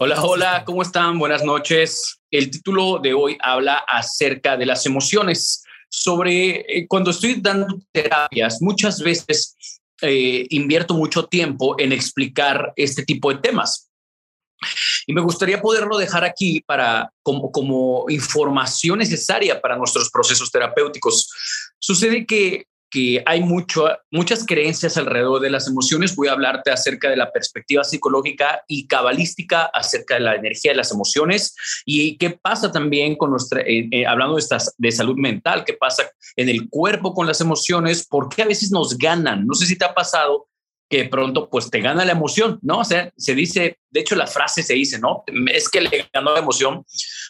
Hola, hola, ¿cómo están? Buenas noches. El título de hoy habla acerca de las emociones. Sobre eh, cuando estoy dando terapias, muchas veces eh, invierto mucho tiempo en explicar este tipo de temas. Y me gustaría poderlo dejar aquí para como, como información necesaria para nuestros procesos terapéuticos. Sucede que que hay mucho, muchas creencias alrededor de las emociones. Voy a hablarte acerca de la perspectiva psicológica y cabalística acerca de la energía de las emociones y qué pasa también con nuestra, eh, eh, hablando de, estas, de salud mental, qué pasa en el cuerpo con las emociones, por qué a veces nos ganan. No sé si te ha pasado que pronto pues te gana la emoción, ¿no? O sea, se dice, de hecho la frase se dice, ¿no? Es que le ganó la emoción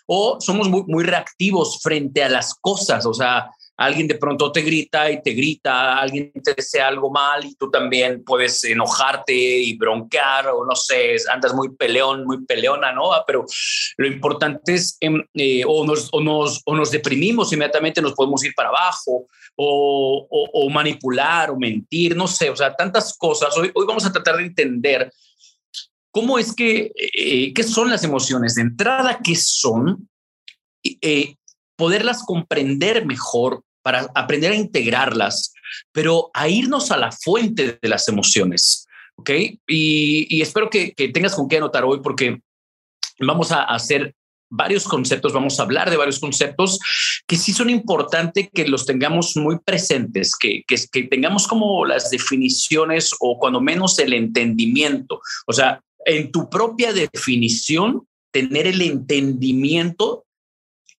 o somos muy, muy reactivos frente a las cosas, o sea, alguien de pronto te grita y te grita, alguien te desea algo mal y tú también puedes enojarte y bronquear o no sé, andas muy peleón, muy peleona, ¿no? Ah, pero lo importante es em, eh, o, nos, o, nos, o nos deprimimos, inmediatamente nos podemos ir para abajo o, o, manipular o mentir, no sé, o sea, tantas cosas. Hoy, hoy vamos a tratar de entender cómo es que, eh, qué son las emociones, de entrada, qué son. Eh, poderlas comprender mejor, para aprender a integrarlas, pero a irnos a la fuente de las emociones. ¿Ok? Y, espero que, tengas con qué anotar hoy porque vamos a hacer varios conceptos, vamos a hablar de varios conceptos que sí son importantes que los tengamos muy presentes, que, que, que, tengamos como las definiciones o cuando menos el entendimiento. O sea, en tu propia definición, tener el entendimiento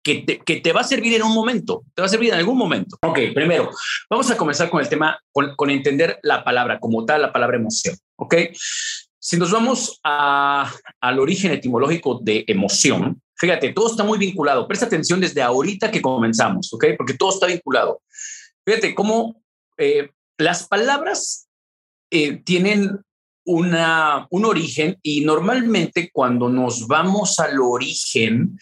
que te, va a servir en un momento, te va a servir en algún momento. Ok, primero, vamos a comenzar con el tema, con, entender la palabra como tal, la palabra emoción. Ok, si nos vamos al origen etimológico de emoción, fíjate, todo está muy vinculado. Presta atención desde ahorita que comenzamos, ok, porque todo está vinculado. Fíjate cómo eh, las palabras eh, tienen una, un origen y normalmente cuando nos vamos al origen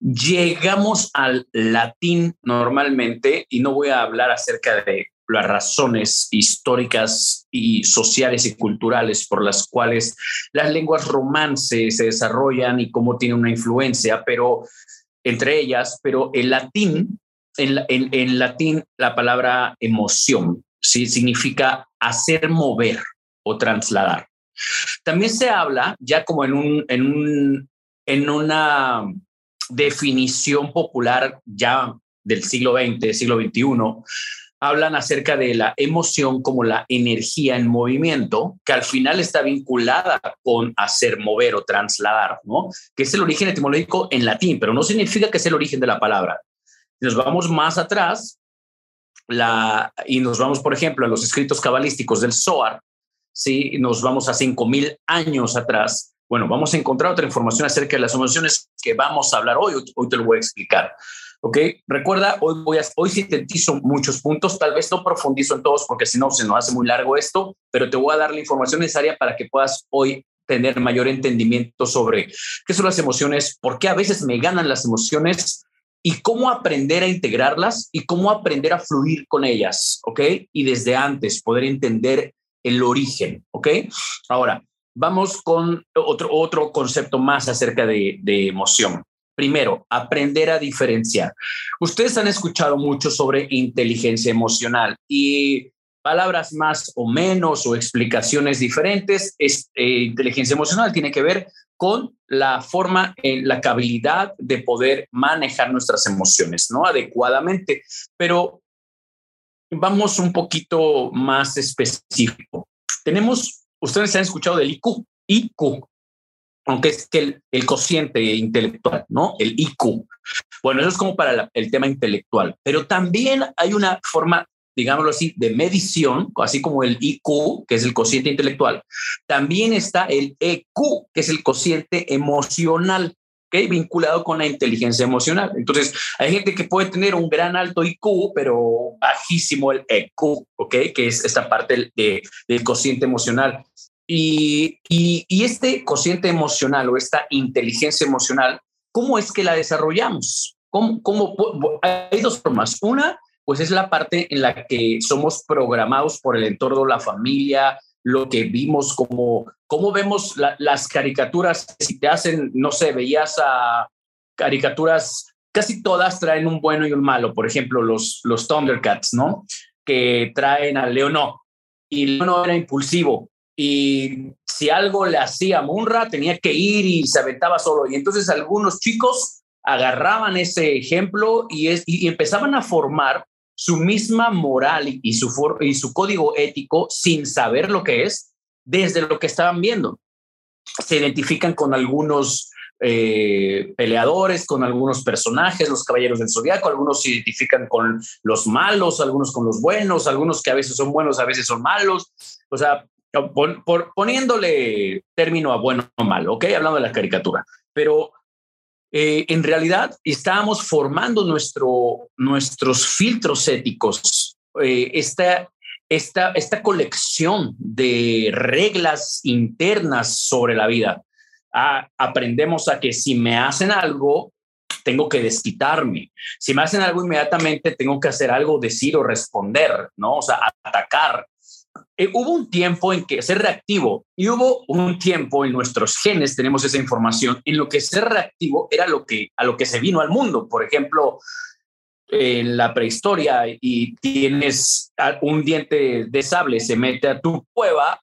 Llegamos al latín normalmente, y no voy a hablar acerca de las razones históricas y sociales y culturales por las cuales las lenguas romances se desarrollan y cómo tienen una influencia, pero entre ellas, pero el latín, en, en, latín la palabra emoción, ¿sí? significa hacer mover o trasladar. También se habla ya como en un, en un, en una definición popular ya del siglo XX, siglo XXI, hablan acerca de la emoción como la energía en movimiento, que al final está vinculada con hacer mover o trasladar, ¿no? Que es el origen etimológico en latín, pero no significa que es el origen de la palabra. Nos vamos más atrás la, y nos vamos, por ejemplo, a los escritos cabalísticos del Zohar, si nos vamos a 5.000 años atrás, bueno, vamos a encontrar otra información acerca de las emociones que vamos a hablar hoy. Hoy te lo voy a explicar. ¿Ok? Recuerda, hoy, voy a, hoy sintetizo muchos puntos, tal vez no profundizo en todos porque si no se nos hace muy largo esto, pero te voy a dar la información necesaria para que puedas hoy tener mayor entendimiento sobre qué son las emociones, por qué a veces me ganan las emociones y cómo aprender a integrarlas y cómo aprender a fluir con ellas, ¿ok? Y desde antes poder entender el origen, ¿ok? Ahora, Vamos con otro, otro concepto más acerca de, emoción. Primero, aprender a diferenciar. Ustedes han escuchado mucho sobre inteligencia emocional y palabras más o menos o explicaciones diferentes. Es, eh, inteligencia emocional tiene que ver con la forma, en la habilidad de poder manejar nuestras emociones, ¿no? Adecuadamente. Pero vamos un poquito más específico. Tenemos ustedes han escuchado del IQ, IQ, aunque es que el, el, cociente intelectual, ¿no? El IQ. Bueno, eso es como para el tema intelectual, pero también hay una forma, digámoslo así, de medición, así como el IQ, que es el cociente intelectual. También está el EQ, que es el cociente emocional. ¿Okay? vinculado con la inteligencia emocional. Entonces, hay gente que puede tener un gran alto IQ, pero bajísimo el EQ, ¿ok? que es esta parte del, del cociente emocional. Y, y, y, este cociente emocional o esta inteligencia emocional, ¿cómo es que la desarrollamos? ¿Cómo, cómo, hay dos formas. Una, pues es la parte en la que somos programados por el entorno, la familia, lo que vimos como, cómo vemos las caricaturas, si te hacen, no sé, veías a caricaturas, casi todas traen un bueno y un malo, por ejemplo, los, los Thundercats, ¿no? Que traen a Leono y Leono era impulsivo y si algo le hacía Munra tenía que ir y se aventaba solo y entonces algunos chicos agarraban ese ejemplo y, es, y empezaban a formar su misma moral y su, código ético sin saber lo que es desde lo que estaban viendo. Se identifican con algunos eh, peleadores, con algunos personajes, los caballeros del zodiaco, algunos se identifican con los malos, algunos con los buenos, algunos que a veces son buenos, a veces son malos. O sea, por, poniéndole término a bueno o malo, ¿ok? Hablando de la caricatura. Pero eh, en realidad estábamos formando nuestro, nuestros filtros éticos, eh, esta, esta, esta colección de reglas internas sobre la vida. Ah, aprendemos a que si me hacen algo, tengo que desquitarme. Si me hacen algo inmediatamente, tengo que hacer algo, decir o responder, ¿no? O sea, atacar. Eh, hubo un tiempo en que ser reactivo y hubo un tiempo en nuestros genes, tenemos esa información, en lo que ser reactivo era lo que, a lo que se vino al mundo. Por ejemplo, en la prehistoria y tienes un diente de sable, se mete a tu cueva,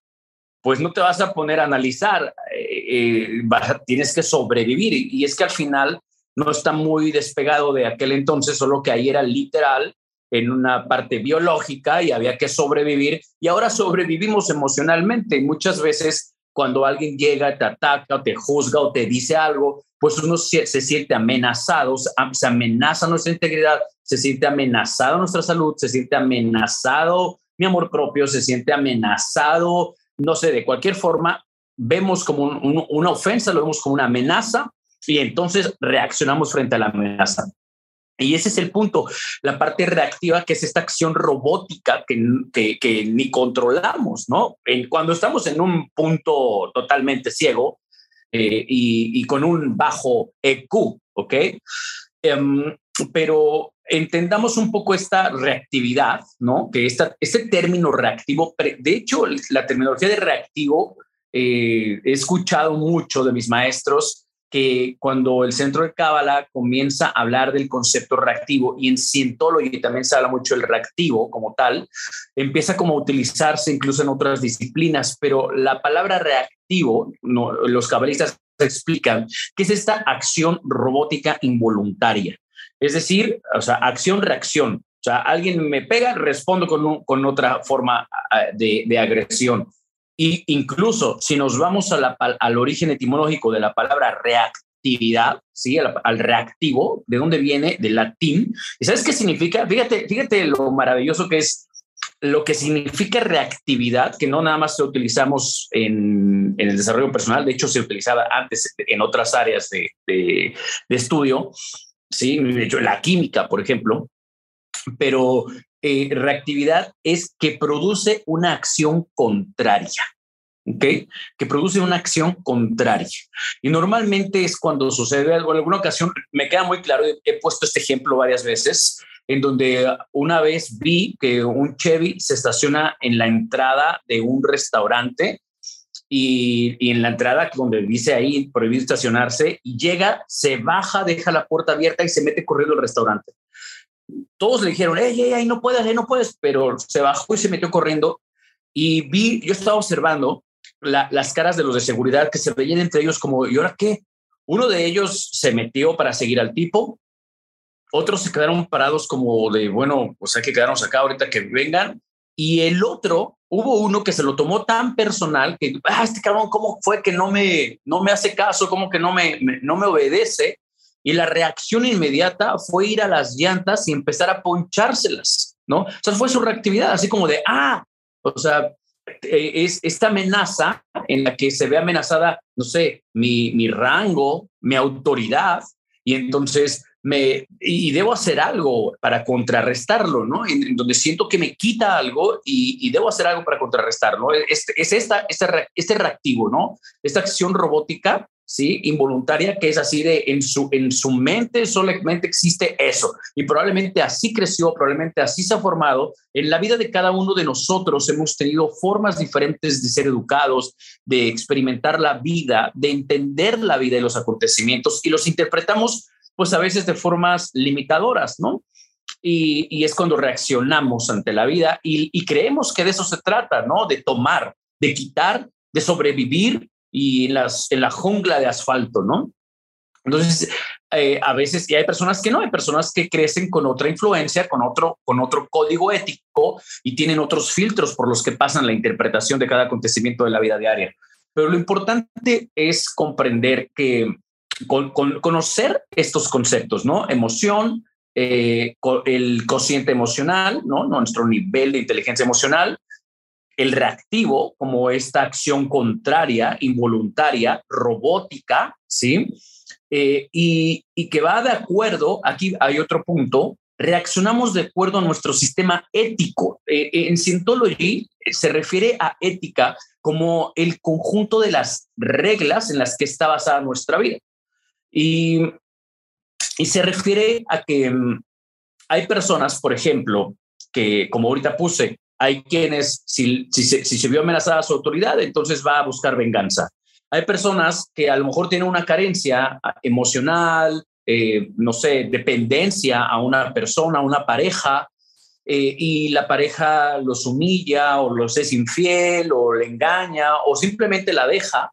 pues no te vas a poner a analizar, eh, eh, tienes que sobrevivir. Y es que al final no está muy despegado de aquel entonces, solo que ahí era literal en una parte biológica y había que sobrevivir y ahora sobrevivimos emocionalmente y muchas veces cuando alguien llega, te ataca te juzga o te dice algo, pues uno se, siente amenazado, se amenaza nuestra integridad, se siente amenazado nuestra salud, se siente amenazado mi amor propio, se siente amenazado, no sé, de cualquier forma, vemos como una ofensa, lo vemos como una amenaza y entonces reaccionamos frente a la amenaza. Y ese es el punto, la parte reactiva, que es esta acción robótica que, que, ni controlamos, ¿no? Cuando estamos en un punto totalmente ciego eh, y, con un bajo EQ, ¿ok? Em, pero entendamos un poco esta reactividad, ¿no? Que esta, este término reactivo, de hecho, la terminología de reactivo, eh, he escuchado mucho de mis maestros que cuando el centro de Cábala comienza a hablar del concepto reactivo y en Scientology también se habla mucho del reactivo como tal, empieza como a utilizarse incluso en otras disciplinas, pero la palabra reactivo, los cabalistas explican que es esta acción robótica involuntaria. Es decir, o sea, acción-reacción. O sea, alguien me pega, respondo con, con otra forma ah, de, de agresión. Y incluso si nos vamos al origen etimológico de la palabra reactividad, ¿sí? Al, reactivo, ¿de dónde viene? Del latín. ¿Y sabes qué significa? Fíjate, fíjate lo maravilloso que es lo que significa reactividad, que no nada más lo utilizamos en, el desarrollo personal, de hecho se utilizaba antes en otras áreas de, de, estudio, ¿sí? de hecho la química, por ejemplo, pero eh, reactividad es que produce una acción contraria. ¿ok? Que produce una acción contraria. Y normalmente es cuando sucede algo. En alguna ocasión me queda muy claro, he, puesto este ejemplo varias veces, en donde una vez vi que un Chevy se estaciona en la entrada de un restaurante y, y, en la entrada donde dice ahí prohibido estacionarse y llega, se baja, deja la puerta abierta y se mete corriendo al restaurante todos le dijeron, hey, hey, hey, no puedes, no puedes, pero se bajó y se metió corriendo. Y vi, yo estaba observando las caras de los de seguridad que se veían entre ellos como, ¿y ahora qué? Uno de ellos se metió para seguir al tipo, otros se quedaron parados como de, bueno, pues hay que quedarnos acá ahorita que vengan. Y el otro, hubo uno que se lo tomó tan personal que, ah, este cabrón, ¿cómo fue que no me, no me hace caso? ¿Cómo que no me, no me obedece? Y la reacción inmediata fue ir a las llantas y empezar a ponchárselas, ¿no? O sea, fue su reactividad, así como de, ah, o sea, eh, es esta amenaza en la que se ve amenazada, no sé, mi, mi rango, mi autoridad, y entonces me, y debo hacer algo para contrarrestarlo, ¿no? En, donde siento que me quita algo y, y, debo hacer algo para contrarrestarlo. Es, es esta, este, este reactivo, ¿no? Esta acción robótica ¿sí? Involuntaria, que es así de en su, en su mente solamente existe eso. Y probablemente así creció, probablemente así se ha formado. En la vida de cada uno de nosotros hemos tenido formas diferentes de ser educados, de experimentar la vida, de entender la vida y los acontecimientos y los interpretamos pues a veces de formas limitadoras, ¿no? Y, es cuando reaccionamos ante la vida y, y creemos que de eso se trata, ¿no? De tomar, de quitar, de sobrevivir y en, las, en la jungla de asfalto, ¿no? Entonces, eh, a veces, y hay personas que no, hay personas que crecen con otra influencia, con otro, con otro código ético y tienen otros filtros por los que pasan la interpretación de cada acontecimiento de la vida diaria. Pero lo importante es comprender que con, conocer estos conceptos, ¿no? Emoción, eh, el cociente emocional, ¿no? Nuestro nivel de inteligencia emocional, el reactivo como esta acción contraria, involuntaria, robótica, ¿sí? Eh, y, que va de acuerdo, aquí hay otro punto, reaccionamos de acuerdo a nuestro sistema ético. Eh, eh, en Scientology se refiere a ética como el conjunto de las reglas en las que está basada nuestra vida. Y, se refiere a que mm, hay personas, por ejemplo, que como ahorita puse, hay quienes, si, se, vio amenazada su autoridad, entonces va a buscar venganza. Hay personas que a lo mejor tienen una carencia ah, emocional, eh, no sé, dependencia a una persona, a una pareja, eh, y la pareja los humilla o los es infiel o le engaña o simplemente la deja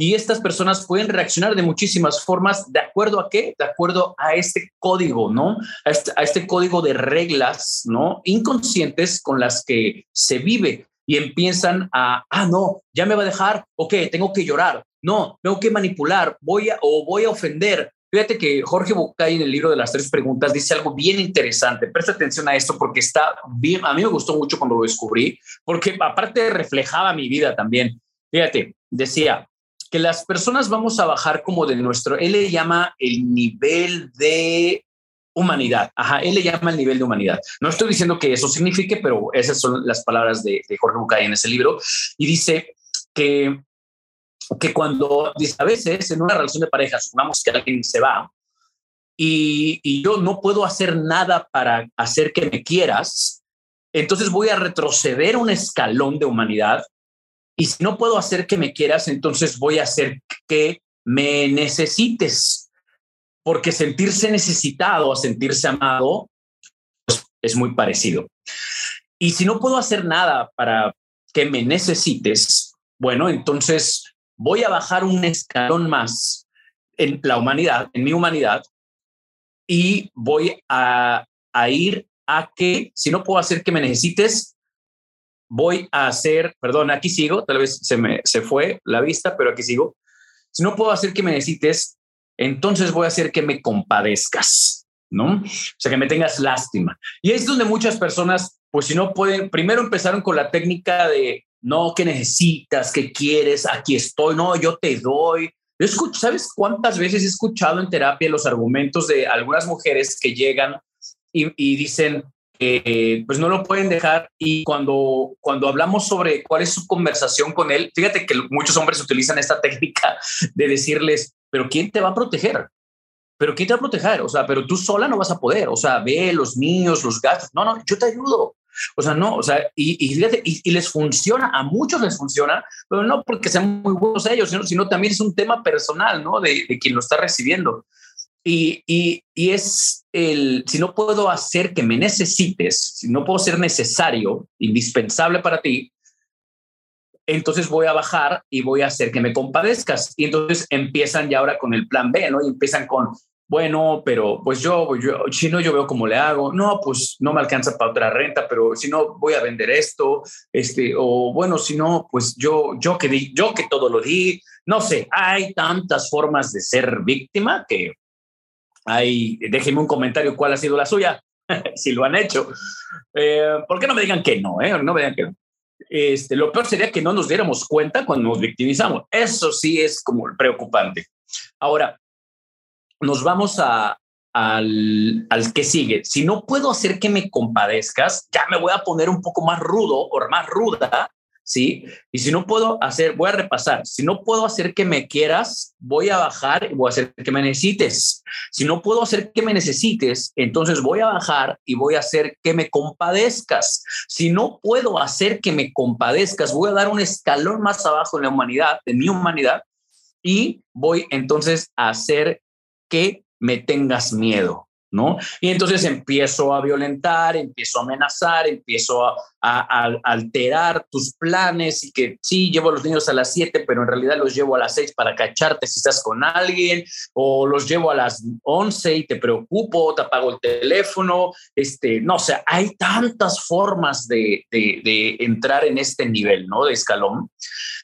y estas personas pueden reaccionar de muchísimas formas, ¿de acuerdo a qué? De acuerdo a este código, ¿no? A este, a este código de reglas, ¿no? Inconscientes con las que se vive y empiezan a, ah, no, ya me va a dejar, ok, tengo que llorar, no, tengo que manipular, voy a, o voy a ofender. Fíjate que Jorge Bucay en el libro de las tres preguntas dice algo bien interesante. Presta atención a esto porque está bien, a mí me gustó mucho cuando lo descubrí, porque aparte reflejaba mi vida también. Fíjate, decía, que las personas vamos a bajar como de nuestro, él le llama el nivel de humanidad. Ajá, él le llama el nivel de humanidad. No estoy diciendo que eso signifique, pero esas son las palabras de, Jorge Bucay en ese libro. Y dice que, que cuando, dice, a veces en una relación de pareja, supongamos que alguien se va y, y yo no puedo hacer nada para hacer que me quieras, entonces voy a retroceder un escalón de humanidad y si no puedo hacer que me quieras, entonces voy a hacer que me necesites. Porque sentirse necesitado a sentirse amado pues, es muy parecido. Y si no puedo hacer nada para que me necesites, bueno, entonces voy a bajar un escalón más en la humanidad, en mi humanidad, y voy a, a ir a que si no puedo hacer que me necesites, voy a hacer, perdón, aquí sigo, tal vez se me se fue la vista, pero aquí sigo. Si no puedo hacer que me necesites, entonces voy a hacer que me compadezcas, ¿no? O sea, que me tengas lástima. Y es donde muchas personas, pues si no pueden, primero empezaron con la técnica de, no, que necesitas, que quieres, aquí estoy, no, yo te doy. Yo escucho, ¿sabes cuántas veces he escuchado en terapia los argumentos de algunas mujeres que llegan y, y dicen, eh, pues no lo pueden dejar. Y cuando, cuando hablamos sobre cuál es su conversación con él, fíjate que muchos hombres utilizan esta técnica de decirles, pero ¿quién te va a proteger? Pero ¿quién te va a proteger? O sea, pero tú sola no vas a poder. O sea, ve los niños, los gatos. No, no, yo te ayudo. O sea, no, o sea, y, fíjate, y, les funciona, a muchos les funciona, pero no porque sean muy buenos ellos, sino, también es un tema personal, ¿no? De, de quien lo está recibiendo. Y, y, y, es el, si no puedo hacer que me necesites, si no puedo ser necesario, indispensable para ti, entonces voy a bajar y voy a hacer que me compadezcas. Y entonces empiezan ya ahora con el plan B, ¿no? Y empiezan con, bueno, pero pues yo, yo, si no, yo veo cómo le hago, no, pues no me alcanza para otra renta, pero si no, voy a vender esto, este, o bueno, si no, pues yo, yo que di, yo que todo lo di, no sé, hay tantas formas de ser víctima que Ahí, déjenme un comentario cuál ha sido la suya, si lo han hecho. Eh, ¿Por qué no me digan que no? Eh? No me digan que no. Este, lo peor sería que no nos diéramos cuenta cuando nos victimizamos. Eso sí es como preocupante. Ahora, nos vamos a, al, al que sigue. Si no puedo hacer que me compadezcas, ya me voy a poner un poco más rudo o más ruda, ¿sí? Y si no puedo hacer, voy a repasar, si no puedo hacer que me quieras, voy a bajar y voy a hacer que me necesites. Si no puedo hacer que me necesites, entonces voy a bajar y voy a hacer que me compadezcas. Si no puedo hacer que me compadezcas, voy a dar un escalón más abajo en la humanidad, en mi humanidad, y voy entonces a hacer que me tengas miedo. ¿No? Y entonces empiezo a violentar, empiezo a amenazar, empiezo a, alterar tus planes y que sí, llevo los niños a las 7, pero en realidad los llevo a las 6 para cacharte si estás con alguien, o los llevo a las 11 y te preocupo, te apago el teléfono, este, no, o sea, hay tantas formas de, entrar en este nivel, ¿no? De escalón.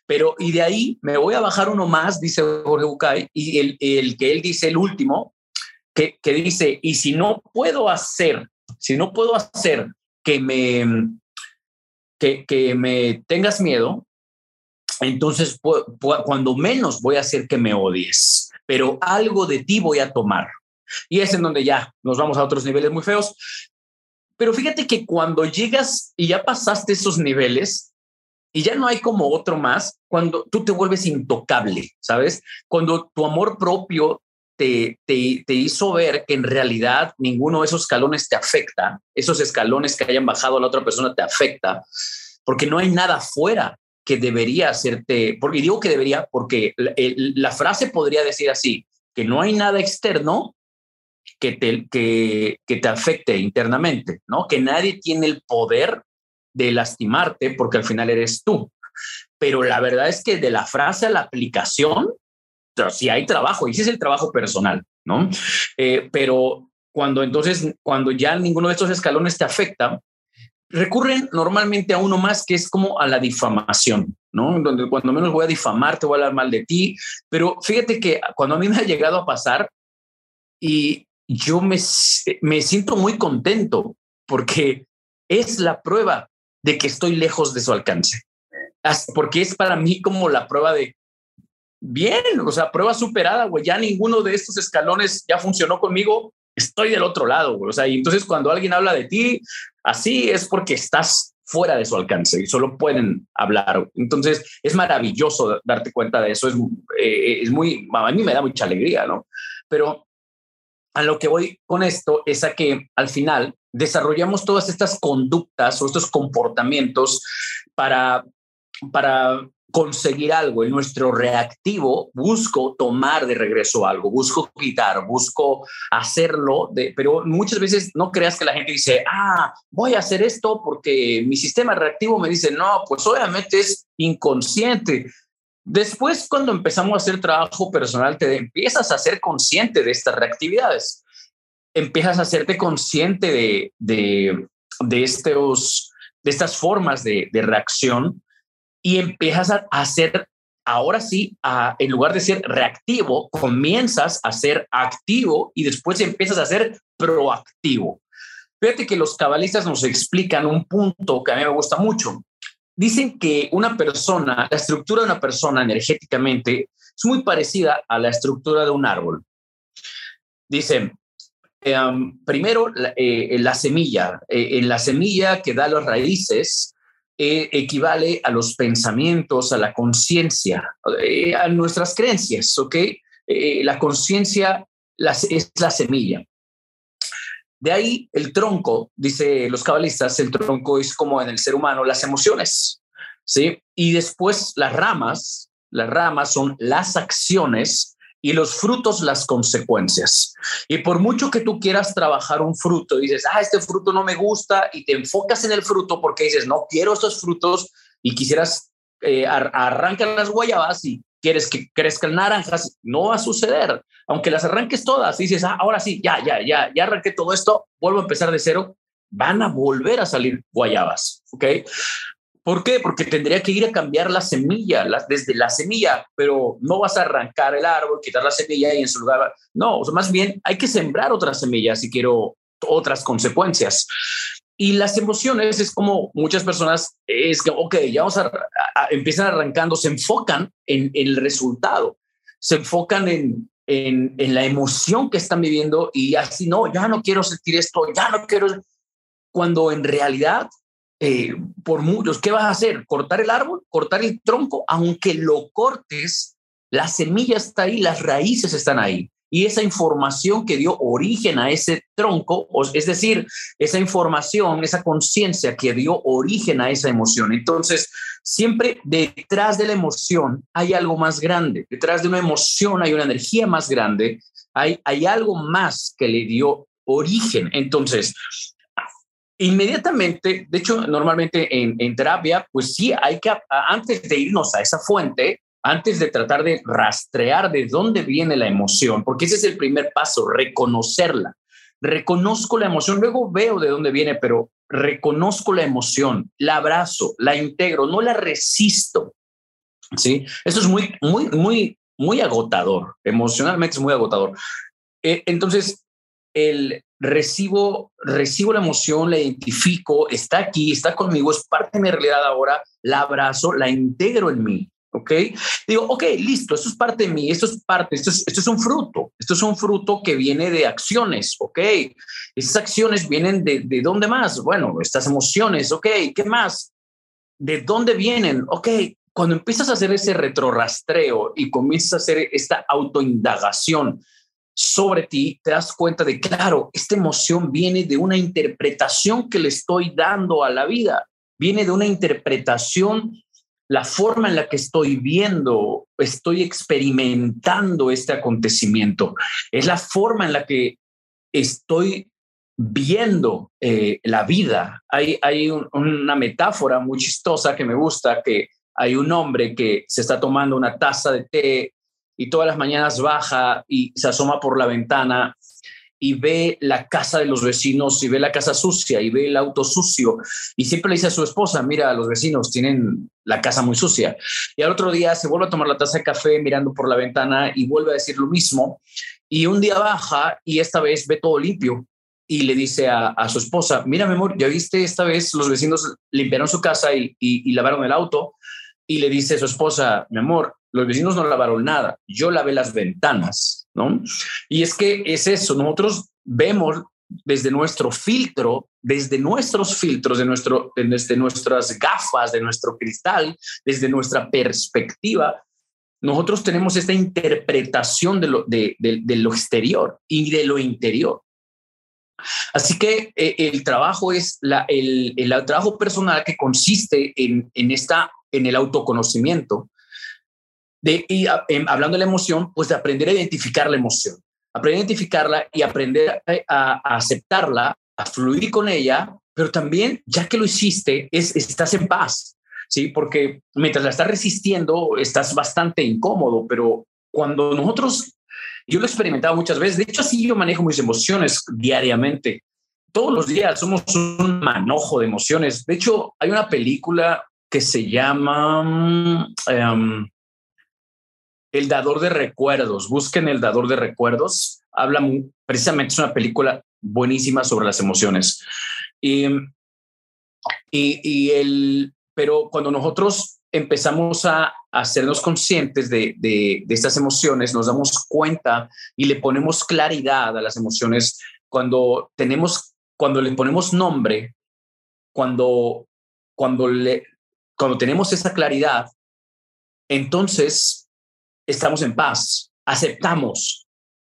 Pero, y de ahí me voy a bajar uno más, dice Jorge Bucay, y el, el que él dice, el último, que, dice, y si no puedo hacer, si no puedo hacer que me, que, que me tengas miedo, entonces cuando menos voy a hacer que me odies, pero algo de ti voy a tomar. Y es en donde ya nos vamos a otros niveles muy feos. Pero fíjate que cuando llegas y ya pasaste esos niveles, y ya no hay como otro más, cuando tú te vuelves intocable, ¿sabes? Cuando tu amor propio te, hizo ver que en realidad ninguno de esos escalones te afecta, esos escalones que hayan bajado a la otra persona te afecta, porque no hay nada fuera que debería hacerte, porque digo que debería, porque la, frase podría decir así, que no hay nada externo que te, que te afecte internamente, ¿no? Que nadie tiene el poder de lastimarte porque al final eres tú. Pero la verdad es que de la frase a la aplicación, si hay trabajo, y ese es el trabajo personal, ¿no? Eh, pero cuando entonces, cuando ya ninguno de estos escalones te afecta, recurren normalmente a uno más que es como a la difamación, ¿no? Donde cuando menos voy a difamar, te voy a hablar mal de ti, pero fíjate que cuando a mí me ha llegado a pasar y yo me, me siento muy contento porque es la prueba de que estoy lejos de su alcance, porque es para mí como la prueba de, bien, o sea, prueba superada, güey, ya ninguno de estos escalones ya funcionó conmigo, estoy del otro lado, güey, o sea, y entonces cuando alguien habla de ti, así es porque estás fuera de su alcance y solo pueden hablar. Entonces es maravilloso darte cuenta de eso, es, eh, es muy, a mí me da mucha alegría, ¿no? Pero a lo que voy con esto es a que al final desarrollamos todas estas conductas o estos comportamientos para, para conseguir algo, en nuestro reactivo busco tomar de regreso algo, busco quitar, busco hacerlo, de, pero muchas veces no creas que la gente dice, ah, voy a hacer esto porque mi sistema reactivo me dice, no, pues obviamente es inconsciente. Después, cuando empezamos a hacer trabajo personal, te empiezas a ser consciente de estas reactividades, empiezas a hacerte consciente de, de, de, estos, de estas formas de, de reacción y empiezas a hacer, ahora sí, en lugar de ser reactivo, comienzas a ser activo y después empiezas a ser proactivo. Fíjate que los cabalistas nos explican un punto que a mí me gusta mucho. Dicen que una persona, la estructura de una persona energéticamente es muy parecida a la estructura de un árbol. Dicen, em, primero, eh, la semilla. Eh, en la semilla que da las raíces, eh, equivale a los pensamientos, a la conciencia, eh, a nuestras creencias, ¿ok? Eh, la conciencia es la semilla. De ahí el tronco, dice los cabalistas, el tronco es como en el ser humano las emociones, ¿sí? Y después las ramas, las ramas son las acciones y los frutos las consecuencias. Y por mucho que tú quieras trabajar un fruto, dices, ah, este fruto no me gusta y te enfocas en el fruto porque dices, no quiero estos frutos y quisieras eh, arrancar las guayabas y quieres que crezcan naranjas, no va a suceder. Aunque las arranques todas dices, ah, ahora sí, ya, ya, ya, ya arranqué todo esto, vuelvo a empezar de cero, van a volver a salir guayabas, ¿ok? ¿Por qué? Porque tendría que ir a cambiar la semilla, desde la semilla, pero no vas a arrancar el árbol, quitar la semilla y en su lugar, no, más bien hay que sembrar otras semillas si quiero otras consecuencias. Y las emociones es como muchas personas, es que, ok, ya vamos a, empiezan arrancando, se enfocan en, el resultado, se enfocan en, en, en, la emoción que están viviendo y así, no, ya no quiero sentir esto, ya no quiero, cuando en realidad eh, por muchos, ¿qué vas a hacer? ¿Cortar el árbol? ¿Cortar el tronco? Aunque lo cortes, la semilla está ahí, las raíces están ahí. Y esa información que dio origen a ese tronco, es decir, esa información, esa conciencia que dio origen a esa emoción. Entonces, siempre detrás de la emoción hay algo más grande. Detrás de una emoción hay una energía más grande. Hay, hay algo más que le dio origen. Entonces, inmediatamente, de hecho, normalmente en, terapia, pues sí, hay que, antes de irnos a esa fuente, antes de tratar de rastrear de dónde viene la emoción, porque ese es el primer paso, reconocerla. Reconozco la emoción, luego veo de dónde viene, pero reconozco la emoción, la abrazo, la integro, no la resisto. ¿Sí? Eso es muy, muy, muy, muy agotador. Emocionalmente es muy agotador. Eh, entonces, el recibo, recibo la emoción, la identifico, está aquí, está conmigo, es parte de mi realidad ahora, la abrazo, la integro en mí. ¿ok? Digo, ok, listo, esto es parte de mí, esto es parte, esto es, esto es un fruto, esto es un fruto que viene de acciones, ¿ok? Esas acciones vienen de, de dónde más? Bueno, estas emociones, ¿ok? ¿Qué más? ¿De dónde vienen? Ok, cuando empiezas a hacer ese retrorastreo y comienzas a hacer esta autoindagación sobre ti, te das cuenta de, claro, esta emoción viene de una interpretación que le estoy dando a la vida, viene de una interpretación, la forma en la que estoy viendo, estoy experimentando este acontecimiento, es la forma en la que estoy viendo eh, la vida. Hay, hay una metáfora muy chistosa que me gusta, que hay un hombre que se está tomando una taza de té y todas las mañanas baja y se asoma por la ventana y ve la casa de los vecinos y ve la casa sucia y ve el auto sucio y siempre le dice a su esposa, mira, los vecinos tienen la casa muy sucia. Y al otro día se vuelve a tomar la taza de café mirando por la ventana y vuelve a decir lo mismo. Y un día baja y esta vez ve todo limpio y le dice a, su esposa, mira, mi amor, ya viste, esta vez los vecinos limpiaron su casa y, y lavaron el auto. Y le dice a su esposa, mi amor, los vecinos no lavaron nada, yo lavé las ventanas, ¿no? Y es que es eso, nosotros vemos desde nuestro filtro, desde nuestros filtros, de nuestro, desde nuestras gafas, de nuestro cristal, desde nuestra perspectiva, nosotros tenemos esta interpretación de lo, de, lo exterior y de lo interior. Así que eh, el trabajo es la, el, el, trabajo personal que consiste en, en, esta, en el autoconocimiento, de, y em, hablando de la emoción, pues de aprender a identificar la emoción, aprender a identificarla y aprender a, aceptarla, a fluir con ella, pero también, ya que lo hiciste, es, estás en paz, ¿sí? Porque mientras la estás resistiendo, estás bastante incómodo, pero cuando nosotros, yo lo he experimentado muchas veces, de hecho así yo manejo mis emociones diariamente, todos los días somos un manojo de emociones. De hecho, hay una película que se llama... Em, el dador de recuerdos. Busquen El dador de recuerdos. Habla precisamente, es una película buenísima sobre las emociones. Y, y, el, pero cuando nosotros empezamos a, hacernos conscientes de, de, de, estas emociones, nos damos cuenta y le ponemos claridad a las emociones cuando tenemos, cuando le ponemos nombre, cuando, cuando, le, cuando tenemos esa claridad, entonces estamos en paz, aceptamos,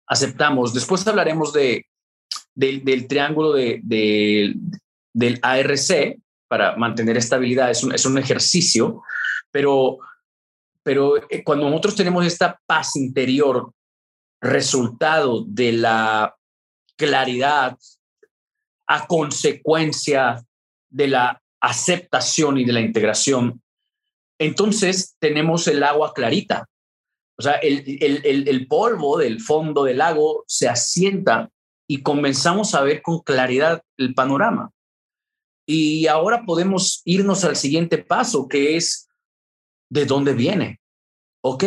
aceptamos. Después hablaremos de, del triángulo de, del ARC para mantener estabilidad. Es un, es un ejercicio, pero, pero eh, cuando nosotros tenemos esta paz interior, resultado de la claridad a consecuencia de la aceptación y de la integración, entonces tenemos el agua clarita. Sea, el, polvo del fondo del lago se asienta y comenzamos a ver con claridad el panorama. Y ahora podemos irnos al siguiente paso, que es de dónde viene. Ok,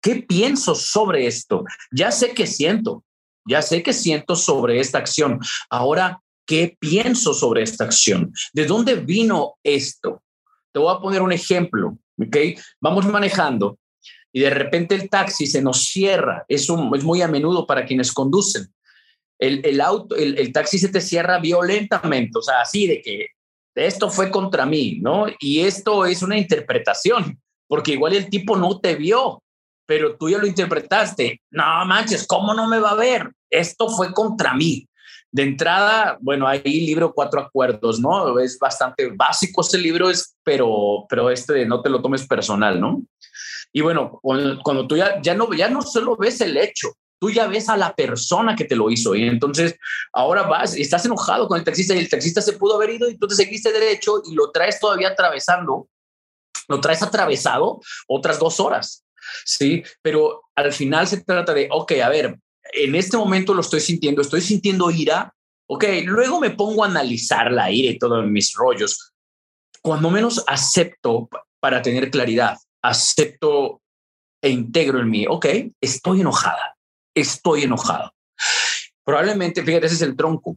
¿qué pienso sobre esto? Ya sé que siento, ya sé que siento sobre esta acción. Ahora, ¿qué pienso sobre esta acción? ¿De dónde vino esto? Te voy a poner un ejemplo, ¿ok? Vamos manejando y de repente el taxi se nos cierra. Es, es muy a menudo para quienes conducen. El, el auto, el, taxi se te cierra violentamente, o sea, así de que esto fue contra mí, ¿no? Y esto es una interpretación, porque igual el tipo no te vio, pero tú ya lo interpretaste. No manches, ¿cómo no me va a ver? Esto fue contra mí. De entrada, bueno, hay libro Cuatro Acuerdos, ¿no? Es bastante básico ese libro, es, pero, pero este no te lo tomes personal, ¿no? Y bueno, cuando, tú ya, ya, no, ya no solo ves el hecho, tú ya ves a la persona que te lo hizo. Y entonces ahora vas y estás enojado con el taxista y el taxista se pudo haber ido y tú te seguiste derecho y lo traes todavía atravesando, lo traes atravesado otras dos horas. Sí, pero al final se trata de, ok, a ver, en este momento lo estoy sintiendo, estoy sintiendo ira, ok, luego me pongo a analizar la ira y todos mis rollos. Cuando menos acepto para tener claridad, acepto e integro en mí, ok, estoy enojada, estoy enojado. Probablemente, fíjate, ese es el tronco.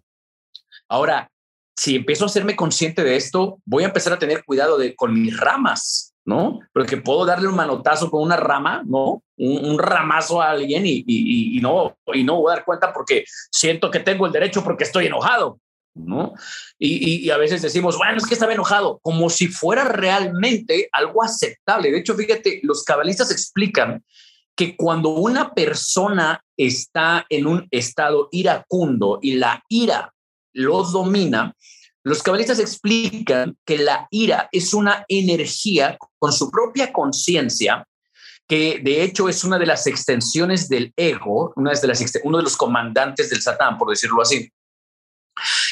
Ahora, si empiezo a hacerme consciente de esto, voy a empezar a tener cuidado de, con mis ramas, ¿no? Porque puedo darle un manotazo con una rama, ¿no? Un, ramazo a alguien y, no, y no voy a dar cuenta porque siento que tengo el derecho porque estoy enojado, ¿no? Y, y, a veces decimos, bueno, es que estaba enojado, como si fuera realmente algo aceptable. De hecho, fíjate, los cabalistas explican que cuando una persona está en un estado iracundo y la ira los domina, los cabalistas explican que la ira es una energía con su propia conciencia, que de hecho es una de las extensiones del ego, una de las, uno de los comandantes del Satán, por decirlo así.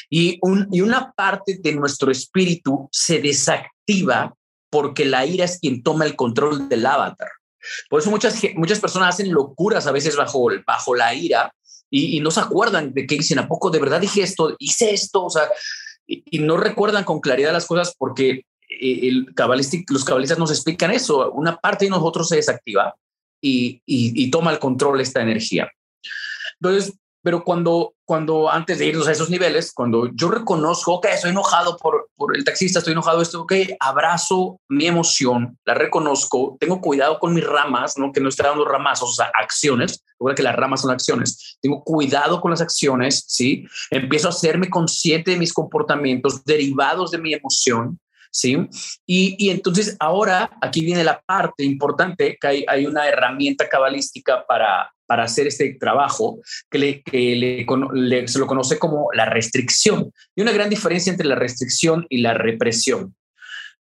Y, y una parte de nuestro espíritu se desactiva porque la ira es quien toma el control del avatar. Por eso muchas, muchas personas hacen locuras a veces bajo, bajo la ira y, no se acuerdan de que dicen, ¿a poco de verdad dije esto? Hice esto, o sea, y, no recuerdan con claridad las cosas porque el los cabalistas nos explican eso. Una parte de nosotros se desactiva y, toma el control esta energía. Entonces, pero cuando, antes de irnos a esos niveles, cuando yo reconozco, que estoy enojado por, el taxista, estoy enojado esto, ok, abrazo mi emoción, la reconozco, tengo cuidado con mis ramas, ¿no? que no estoy dando ramazos, o sea, acciones, recuerda que las ramas son acciones, tengo cuidado con las acciones, ¿sí? Empiezo a hacerme consciente de mis comportamientos derivados de mi emoción, ¿sí? Y, y, entonces ahora aquí viene la parte importante, que hay, hay una herramienta cabalística para, para hacer este trabajo que, le, se lo conoce como la restricción. Y una gran diferencia entre la restricción y la represión.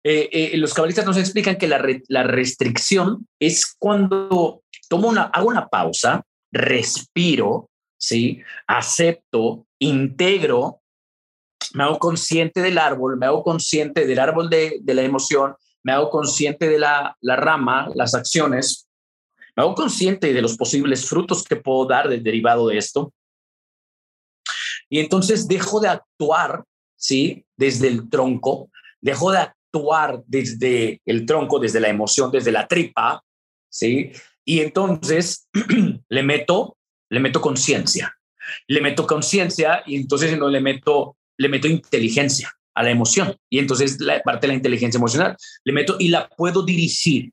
Eh, eh, los cabalistas nos explican que la, la restricción es cuando tomo una, hago una pausa, respiro, ¿sí? acepto, integro, me hago consciente del árbol, me hago consciente del árbol de, de la emoción, me hago consciente de la, la rama, las acciones, me hago consciente de los posibles frutos que puedo dar del derivado de esto. Y entonces dejo de actuar, ¿sí? Desde el tronco, dejo de actuar desde el tronco, desde la emoción, desde la tripa, ¿sí? Y entonces le meto, le meto conciencia. Le meto conciencia y entonces no le meto, le meto inteligencia a la emoción. Y entonces la parte de la inteligencia emocional le meto y la puedo dirigir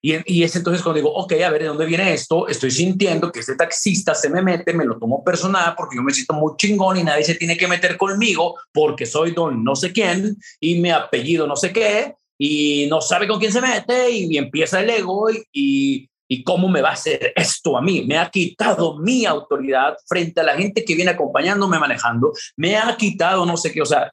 y, es entonces cuando digo, ok, a ver, ¿de dónde viene esto? Estoy sintiendo que este taxista se me mete, me lo tomo personal porque yo me siento muy chingón y nadie se tiene que meter conmigo porque soy don no sé quién y mi apellido no sé qué y no sabe con quién se mete y, empieza el ego y, y, cómo me va a hacer esto a mí. Me ha quitado mi autoridad frente a la gente que viene acompañándome manejando, me ha quitado no sé qué, o sea,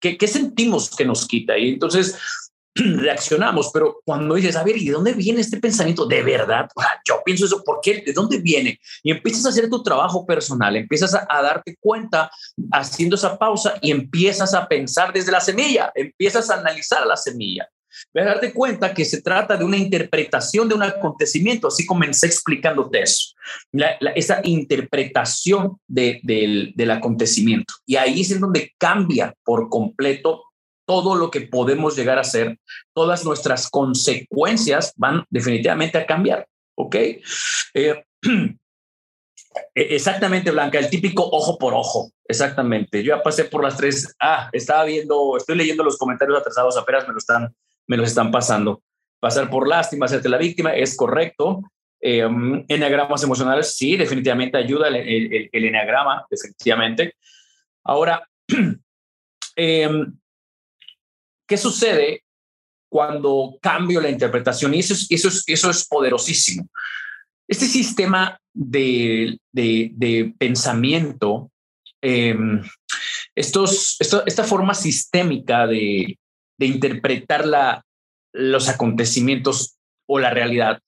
¿qué, sentimos que nos quita? Y entonces reaccionamos, pero cuando dices, a ver, ¿y de dónde viene este pensamiento? De verdad, yo pienso eso, ¿por qué? ¿De dónde viene? Y empiezas a hacer tu trabajo personal, empiezas a, darte cuenta haciendo esa pausa y empiezas a pensar desde la semilla, empiezas a analizar la semilla. Vas a darte cuenta que se trata de una interpretación de un acontecimiento, así comencé explicándote eso, esa interpretación del, del acontecimiento. Y ahí es en donde cambia por completo todo lo que podemos llegar a ser, todas nuestras consecuencias van definitivamente a cambiar. ¿Ok? Eh, exactamente, Blanca, el típico ojo por ojo. Exactamente. Yo ya pasé por las tres. Ah, estaba viendo, estoy leyendo los comentarios atrasados, apenas me lo están, me los están pasando. Pasar por lástima, hacerte la víctima, es correcto. Eh, enagramas emocionales, sí, definitivamente ayuda el, el, el enagrama, definitivamente. Ahora, eh, ¿qué sucede cuando cambio la interpretación? Y eso es, eso es, eso es poderosísimo. Este sistema de, de, pensamiento, em, estos, esta forma sistémica de, de interpretar la, los acontecimientos o la realidad,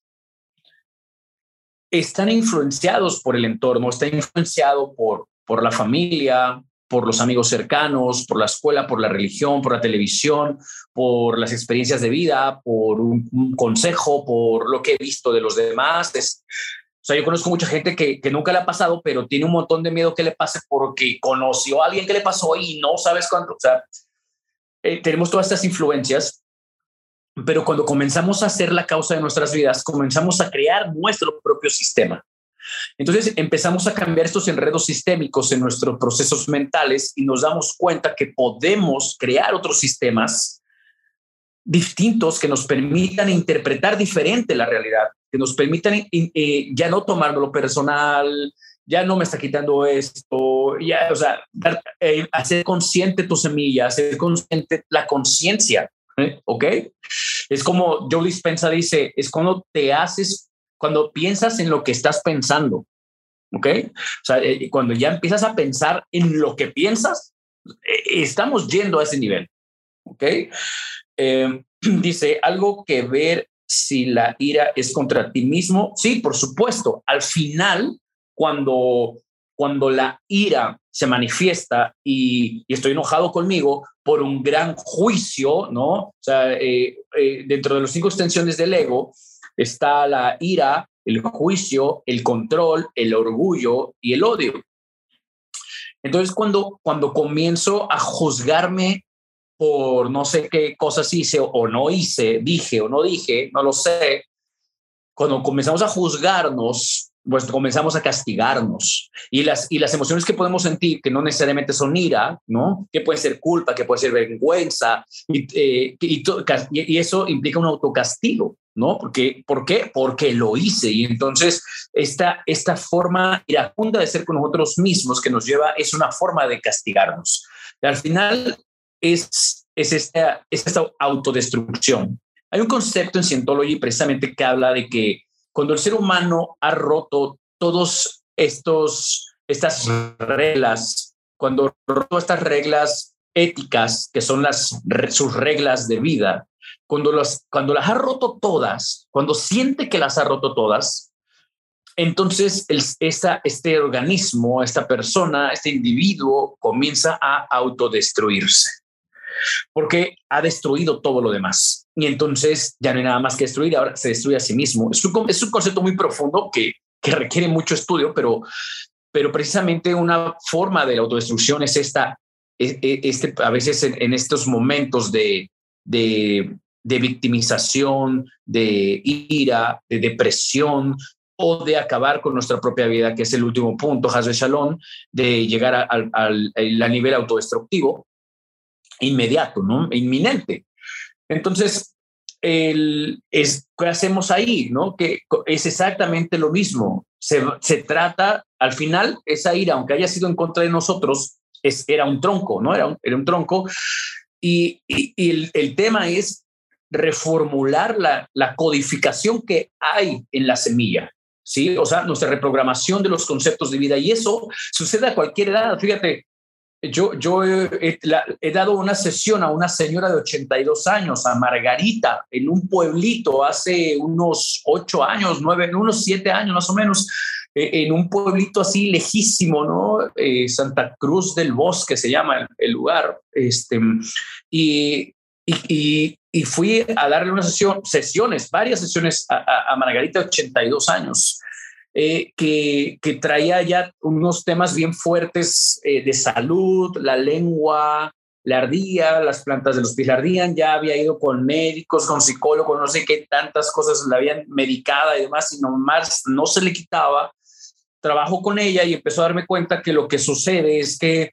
están influenciados por el entorno, está influenciado por, por la familia, por los amigos cercanos, por la escuela, por la religión, por la televisión, por las experiencias de vida, por un, consejo, por lo que he visto de los demás. Es, o sea, yo conozco mucha gente que, que, nunca le ha pasado, pero tiene un montón de miedo que le pase porque conoció a alguien que le pasó y no sabes cuánto. O sea, eh, tenemos todas estas influencias, pero cuando comenzamos a ser la causa de nuestras vidas, comenzamos a crear nuestro propio sistema. Entonces empezamos a cambiar estos enredos sistémicos en nuestros procesos mentales y nos damos cuenta que podemos crear otros sistemas distintos que nos permitan interpretar diferente la realidad, que nos permitan eh, ya no tomarlo personal, ya no me está quitando esto, ya, o sea, eh, hacer consciente tu semilla, hacer consciente la conciencia, ¿eh? ¿ok? Es como Joe Dispensa dice, es cuando te haces, cuando piensas en lo que estás pensando, ¿ok? O sea, eh, cuando ya empiezas a pensar en lo que piensas, estamos yendo a ese nivel, ¿ok? dice, algo que ver si la ira es contra ti mismo. Sí, por supuesto. Al final, cuando, cuando la ira se manifiesta y, estoy enojado conmigo por un gran juicio, ¿no? O sea, eh, eh, dentro de las cinco extensiones del ego está la ira, el juicio, el control, el orgullo y el odio. Entonces, cuando, cuando comienzo a juzgarme por no sé qué cosas hice o no hice, dije o no dije, no lo sé, cuando comenzamos a juzgarnos, pues comenzamos a castigarnos. Y las, y las emociones que podemos sentir, que no necesariamente son ira, ¿no? Que puede ser culpa, que puede ser vergüenza, y, eh, y, eso implica un autocastigo, ¿no? Porque, ¿Por qué? Porque lo hice. Y entonces esta, esta forma iracunda de ser con nosotros mismos que nos lleva es una forma de castigarnos. Y al final es, es, esta, es esta autodestrucción. Hay un concepto en Scientology precisamente que habla de que cuando el ser humano ha roto todos estos estas reglas, cuando roto estas reglas éticas que son las sus reglas de vida, cuando las cuando las ha roto todas, cuando siente que las ha roto todas, entonces el, este organismo, esta persona, este individuo comienza a autodestruirse porque ha destruido todo lo demás. Y entonces ya no hay nada más que destruir, ahora se destruye a sí mismo. Es un, es un concepto muy profundo que, que requiere mucho estudio, pero, pero precisamente una forma de la autodestrucción es esta, e, e, este, a veces en, estos momentos de, de, de, victimización, de ira, de depresión o de acabar con nuestra propia vida, que es el último punto, Hasbe Shalom, de llegar al, al, al nivel autodestructivo inmediato, ¿no? Inminente. Entonces, el, es, ¿qué hacemos ahí? ¿no? Que es exactamente lo mismo. Se, se, trata, al final, esa ira, aunque haya sido en contra de nosotros, es, era un tronco, ¿no? Era un, era un tronco. Y, y, el, el, tema es reformular la, la codificación que hay en la semilla. ¿sí? O sea, nuestra reprogramación de los conceptos de vida. Y eso sucede a cualquier edad. Fíjate, yo, yo he, dado una sesión a una señora de 82 años, a Margarita, en un pueblito hace unos ocho años, nueve, unos siete años más o menos, eh, en un pueblito así lejísimo, ¿no? Eh, Santa Cruz del Bosque se llama el, lugar. Este, y, y, y, fui a darle una sesión, sesiones, varias sesiones a, a Margarita de 82 años. Eh, que, traía ya unos temas bien fuertes eh, de salud, la lengua, la ardía, las plantas de los pies la ardían, ya había ido con médicos, con psicólogos, no sé qué tantas cosas la habían medicada y demás, y nomás no se le quitaba. Trabajo con ella y empezó a darme cuenta que lo que sucede es que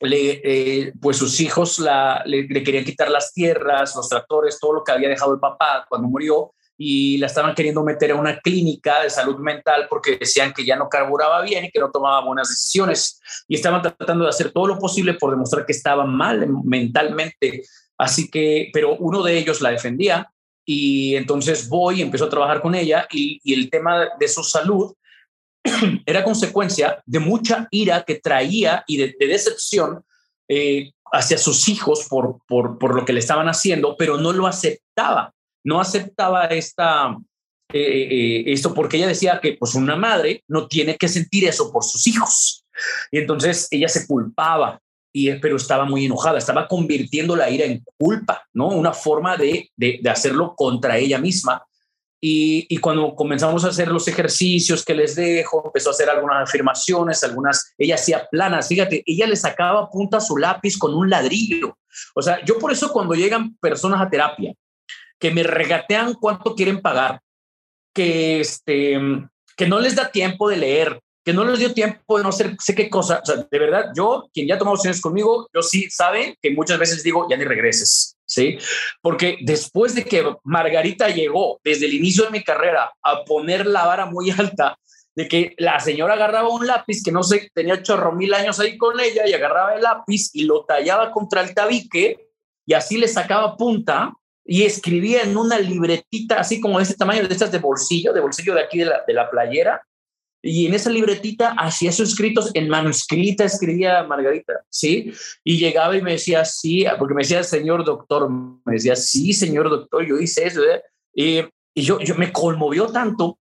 le, eh, pues sus hijos la, le, querían quitar las tierras, los tractores, todo lo que había dejado el papá cuando murió, y la estaban queriendo meter a una clínica de salud mental porque decían que ya no carburaba bien y que no tomaba buenas decisiones. Y estaban tratando de hacer todo lo posible por demostrar que estaba mal mentalmente. Así que, pero uno de ellos la defendía y entonces voy y empezó a trabajar con ella y, el tema de su salud era consecuencia de mucha ira que traía y de, decepción eh, hacia sus hijos por, por, por, lo que le estaban haciendo, pero no lo aceptaba, no aceptaba esta, eh, eh, esto porque ella decía que pues una madre no tiene que sentir eso por sus hijos. Y entonces ella se culpaba y, pero estaba muy enojada, estaba convirtiendo la ira en culpa, ¿no? Una forma de, de, hacerlo contra ella misma. Y, y, cuando comenzamos a hacer los ejercicios que les dejo, empezó a hacer algunas afirmaciones, algunas, ella hacía planas, fíjate, ella le sacaba punta a su lápiz con un ladrillo. O sea, yo por eso cuando llegan personas a terapia, que me regatean cuánto quieren pagar, que, este, que no les da tiempo de leer, que no les dio tiempo de no sé, qué cosa. De verdad, yo, quien ya ha tomado opciones conmigo, yo sí sabe que muchas veces digo, ya ni regreses, ¿sí? Porque después de que Margarita llegó desde el inicio de mi carrera a poner la vara muy alta, de que la señora agarraba un lápiz que no sé, tenía chorro mil años ahí con ella y agarraba el lápiz y lo tallaba contra el tabique y así le sacaba punta y escribía en una libretita así como de ese tamaño, de estas de bolsillo, de bolsillo de aquí de la, de la playera, y en esa libretita hacía sus escritos en manuscrita, escribía Margarita, ¿sí? Y llegaba y me decía, sí, porque me decía, señor doctor, me decía, sí, señor doctor, yo hice eso. ¿eh? Y, y yo, yo me conmovió tanto.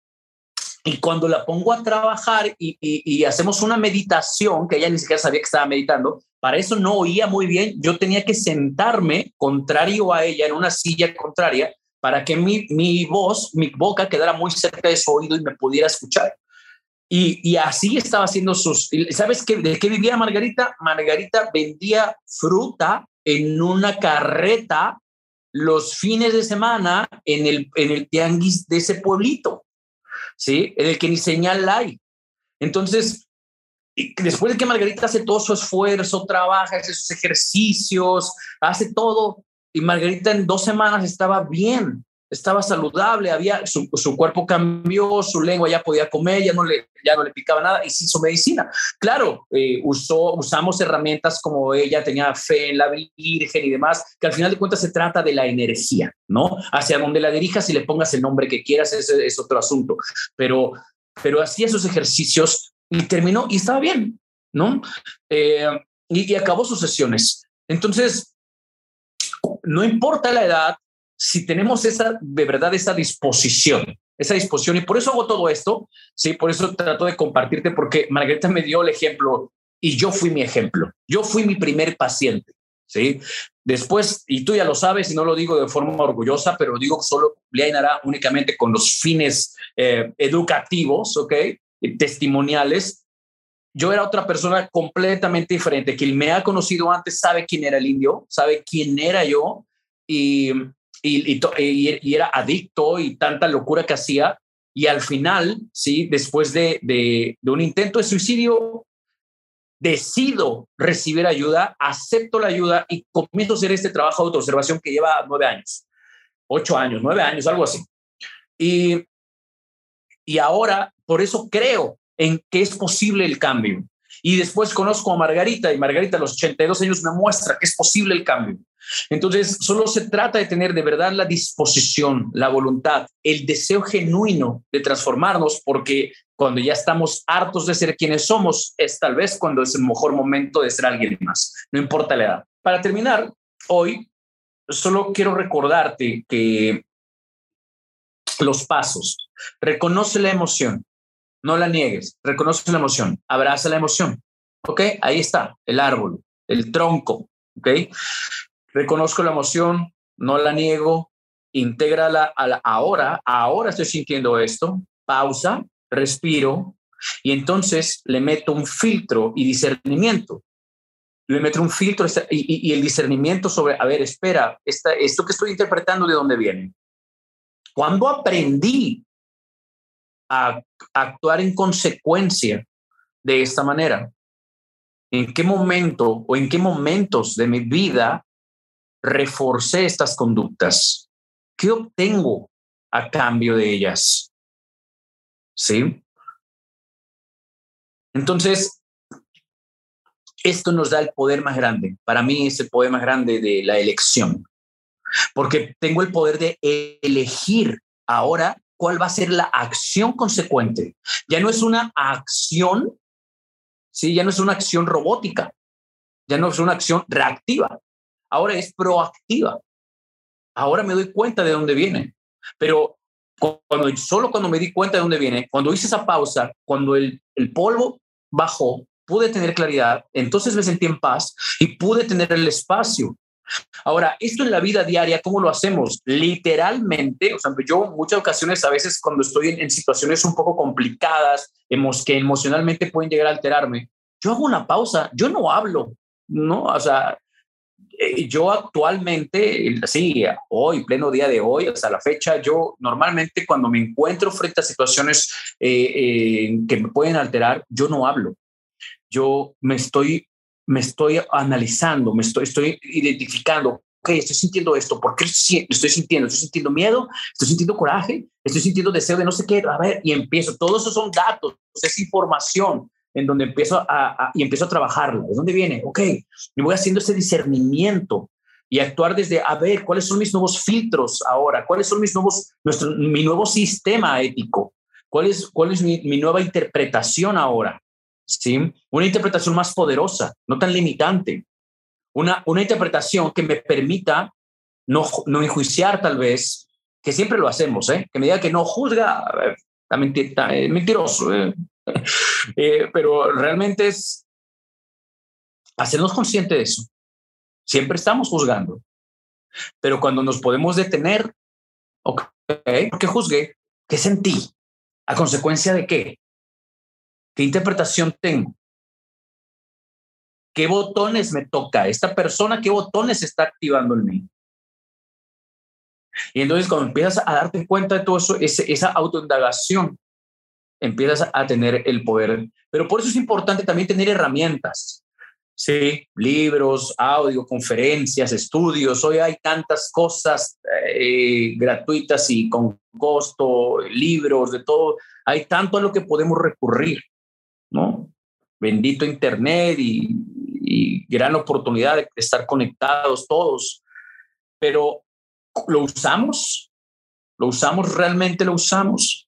Y cuando la pongo a trabajar y, y, hacemos una meditación, que ella ni siquiera sabía que estaba meditando, para eso no oía muy bien, yo tenía que sentarme contrario a ella en una silla contraria para que mi, mi voz, mi boca quedara muy cerca de su oído y me pudiera escuchar. Y, así estaba haciendo sus... ¿Sabes qué, de qué vivía Margarita? Margarita vendía fruta en una carreta los fines de semana en el, en el tianguis de ese pueblito, ¿sí? En el que ni señal hay. Entonces, después de que Margarita hace todo su esfuerzo, trabaja, hace sus ejercicios, hace todo, y Margarita en dos semanas estaba bien, estaba saludable, había, su, cuerpo cambió, su lengua ya podía comer, ya no le, ya no le picaba nada y se hizo medicina. Claro, eh, usó, usamos herramientas como ella tenía fe en la Virgen y demás, que al final de cuentas se trata de la energía, ¿no? Hacia donde la dirijas y le pongas el nombre que quieras, ese es otro asunto. Pero, pero hacía esos ejercicios y terminó y estaba bien, ¿no? Eh, y acabó sus sesiones. Entonces, no importa la edad, si tenemos esa, de verdad, esa disposición, esa disposición, y por eso hago todo esto, sí, por eso trato de compartirte, porque Margarita me dio el ejemplo y yo fui mi ejemplo, yo fui mi primer paciente, sí. Después, y tú ya lo sabes, y no lo digo de forma orgullosa, pero digo solo Liainara únicamente con los fines eh, educativos, ¿ok? testimoniales. Yo era otra persona completamente diferente. Quien me ha conocido antes sabe quién era el indio, sabe quién era yo. Y y, era adicto y tanta locura que hacía. Y al final, sí, después de, de, un intento de suicidio, decido recibir ayuda, acepto la ayuda y comienzo a hacer este trabajo de autoobservación que lleva nueve años, ocho años, nueve años, algo así. Y, y ahora, por eso creo en que es posible el cambio. Y después conozco a Margarita y Margarita a los 82 años me muestra que es posible el cambio. Entonces, solo se trata de tener de verdad la disposición, la voluntad, el deseo genuino de transformarnos, porque cuando ya estamos hartos de ser quienes somos, es tal vez cuando es el mejor momento de ser alguien más, no importa la edad. Para terminar, hoy solo quiero recordarte que los pasos, reconoce la emoción, no la niegues, reconoce la emoción, abraza la emoción, ¿ok? Ahí está, el árbol, el tronco, ¿ok? Reconozco la emoción, no la niego, intégrala a la ahora, ahora estoy sintiendo esto, pausa, respiro y entonces le meto un filtro y discernimiento. Le meto un filtro y, el discernimiento sobre, a ver, espera, esta, esto que estoy interpretando, ¿de dónde viene? Cuando aprendí a actuar en consecuencia de esta manera? ¿En qué momento o en qué momentos de mi vida reforcé estas conductas? ¿Qué obtengo a cambio de ellas? ¿Sí? Entonces, esto nos da el poder más grande. Para mí es el poder más grande de la elección, porque tengo el poder de elegir ahora cuál va a ser la acción consecuente. Ya no es una acción, ¿sí? ya no es una acción robótica, ya no es una acción reactiva, ahora es proactiva. Ahora me doy cuenta de dónde viene, pero cuando, solo cuando me di cuenta de dónde viene, cuando hice esa pausa, cuando el, el polvo bajó, pude tener claridad, entonces me sentí en paz y pude tener el espacio. Ahora, esto en la vida diaria, ¿cómo lo hacemos? Literalmente, o sea, yo muchas ocasiones, a veces cuando estoy en, situaciones un poco complicadas, que emocionalmente pueden llegar a alterarme, yo hago una pausa, yo no hablo, ¿no? O sea, yo actualmente, sí, hoy, pleno día de hoy, hasta la fecha, yo normalmente cuando me encuentro frente a situaciones eh, eh, que me pueden alterar, yo no hablo yo me estoy, me estoy analizando, me estoy, estoy identificando, ok, estoy sintiendo esto, ¿por qué estoy sintiendo? ¿Estoy sintiendo miedo? ¿Estoy sintiendo coraje? ¿Estoy sintiendo deseo de no sé qué? A ver, y empiezo, todos esos son datos, es información en donde empiezo a, y empiezo a trabajarla. ¿De dónde viene? Ok, me voy haciendo ese discernimiento y actuar desde, a ver, ¿cuáles son mis nuevos filtros ahora? ¿Cuáles son mis nuevos, nuestro, mi nuevo sistema ético? ¿Cuál es, cuál es mi, mi nueva interpretación ahora? ¿sí? Una interpretación más poderosa, no tan limitante. Una, una interpretación que me permita no, no enjuiciar tal vez, que siempre lo hacemos, ¿eh? que me diga que no juzga, está, mentiroso, ¿eh? Eh, pero realmente es hacernos consciente de eso. Siempre estamos juzgando, pero cuando nos podemos detener, ok, ¿por qué juzgué? ¿Qué sentí? ¿A consecuencia de qué? ¿Qué interpretación tengo? ¿Qué botones me toca? ¿Esta persona qué botones está activando en mí? Y entonces cuando empiezas a darte cuenta de todo eso, esa autoindagación, empiezas a tener el poder. Pero por eso es importante también tener herramientas. Sí, libros, audio, conferencias, estudios. Hoy hay tantas cosas eh, gratuitas y con costo, libros, de todo. Hay tanto a lo que podemos recurrir. ¿no? Bendito Internet y, gran oportunidad de estar conectados todos, pero ¿lo usamos? ¿Lo usamos? ¿Realmente lo usamos?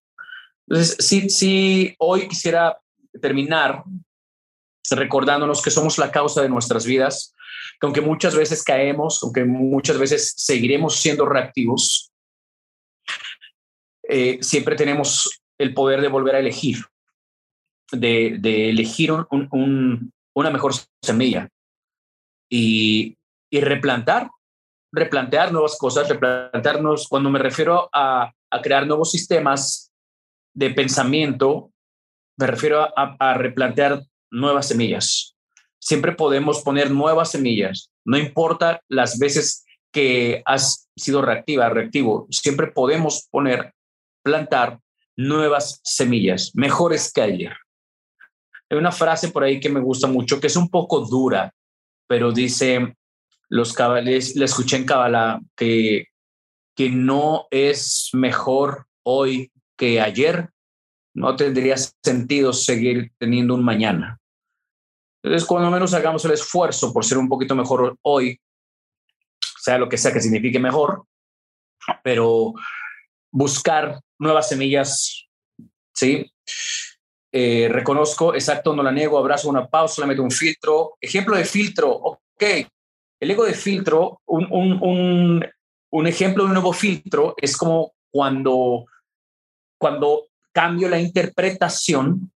Entonces, sí, hoy quisiera terminar recordándonos que somos la causa de nuestras vidas, que aunque muchas veces caemos, aunque muchas veces seguiremos siendo reactivos, eh, siempre tenemos el poder de volver a elegir de, elegir una mejor semilla y, replantar, replantear nuevas cosas, replantearnos, cuando me refiero a, crear nuevos sistemas de pensamiento, me refiero a, a, replantear nuevas semillas. Siempre podemos poner nuevas semillas, no importa las veces que has sido reactiva, reactivo, siempre podemos poner, plantar nuevas semillas, mejores que ayer. Hay una frase por ahí que me gusta mucho, que es un poco dura, pero dice, los cabales, le escuché en Kabbalah, que, que no es mejor hoy que ayer, no tendría sentido seguir teniendo un mañana. Entonces, cuando menos hagamos el esfuerzo por ser un poquito mejor hoy, sea lo que sea que signifique mejor, pero buscar nuevas semillas, ¿sí? Eh, reconozco, exacto, no la niego, abrazo una pausa, le meto un filtro. Ejemplo de filtro, ok. El ego de filtro, un, un, un, ejemplo de un nuevo filtro es como cuando, cuando cambio la interpretación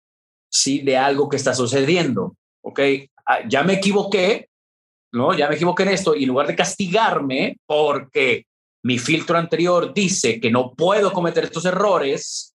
¿sí? de algo que está sucediendo. Ok, ah, ya me equivoqué, ¿no? Ya me equivoqué en esto y en lugar de castigarme porque mi filtro anterior dice que no puedo cometer estos errores,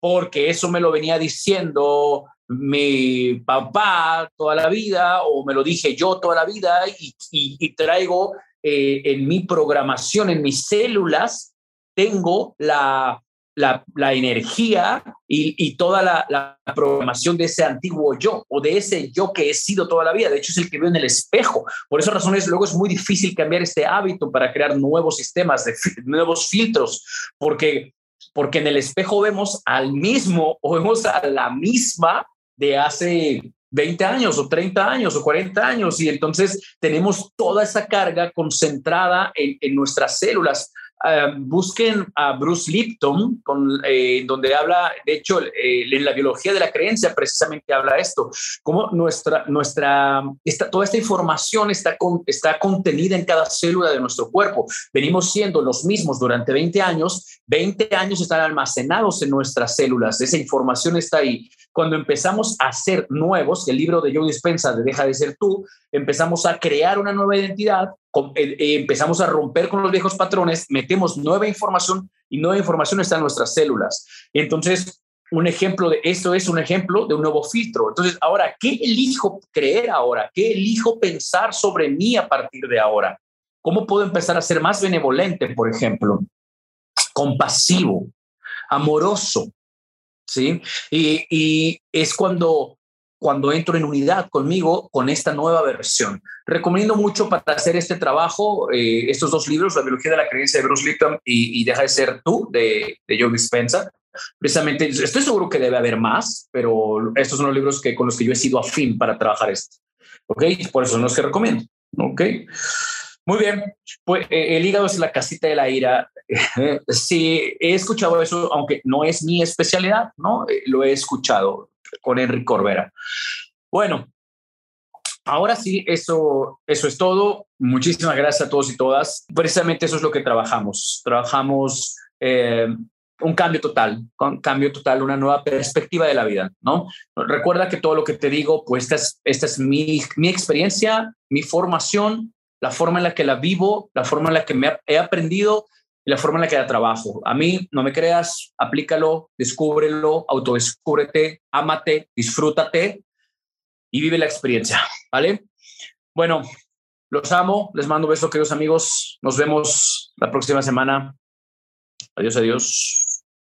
porque eso me lo venía diciendo mi papá toda la vida o me lo dije yo toda la vida y, traigo eh, en mi programación, en mis células, tengo la, la, energía y, toda la, programación de ese antiguo yo o de ese yo que he sido toda la vida. De hecho, es el que veo en el espejo. Por esas razones, luego es muy difícil cambiar este hábito para crear nuevos sistemas, de, nuevos filtros, porque porque en el espejo vemos al mismo o vemos a la misma de hace 20 años o 30 años o 40 años y entonces tenemos toda esa carga concentrada en, en nuestras células. Eh, busquen a Bruce Lipton, eh, donde habla, de hecho, eh, en la biología de la creencia precisamente habla esto, cómo nuestra, nuestra, toda esta información está, está contenida en cada célula de nuestro cuerpo. Venimos siendo los mismos durante 20 años, 20 años están almacenados en nuestras células, esa información está ahí. Cuando empezamos a ser nuevos, el libro de Joe Dispensa de Deja de ser tú, empezamos a crear una nueva identidad, empezamos a romper con los viejos patrones, metemos nueva información y nueva información está en nuestras células. Entonces, un ejemplo de esto es un ejemplo de un nuevo filtro. Entonces, ahora, ¿qué elijo creer ahora? ¿Qué elijo pensar sobre mí a partir de ahora? ¿Cómo puedo empezar a ser más benevolente, por ejemplo? Compasivo, amoroso, ¿sí? Y, y es cuando cuando entro en unidad conmigo con esta nueva versión. Recomiendo mucho para hacer este trabajo eh, estos dos libros, La biología de la creencia de Bruce Lipton y, Deja de ser tú, de, de Joe Dispenza. Precisamente, estoy seguro que debe haber más, pero estos son los libros que, con los que yo he sido afín para trabajar esto. ¿Ok? Por eso son los que recomiendo. ¿Ok? Muy bien, pues eh, el hígado es la casita de la ira. sí, he escuchado eso, aunque no es mi especialidad, ¿no? Eh, lo he escuchado con Enrique Corbera. Bueno, ahora sí, eso, eso es todo. Muchísimas gracias a todos y todas. Precisamente eso es lo que trabajamos. Trabajamos eh, un cambio total, un cambio total, una nueva perspectiva de la vida, ¿no? Recuerda que todo lo que te digo, pues esta es, esta es mi, mi experiencia, mi formación, la forma en la que la vivo, la forma en la que me he aprendido la forma en la que da trabajo. A mí, no me creas, aplícalo, descúbrelo, autodescúbrete, ámate, disfrútate y vive la experiencia, ¿vale? Bueno, los amo, les mando besos, queridos amigos. Nos vemos la próxima semana. Adiós, adiós.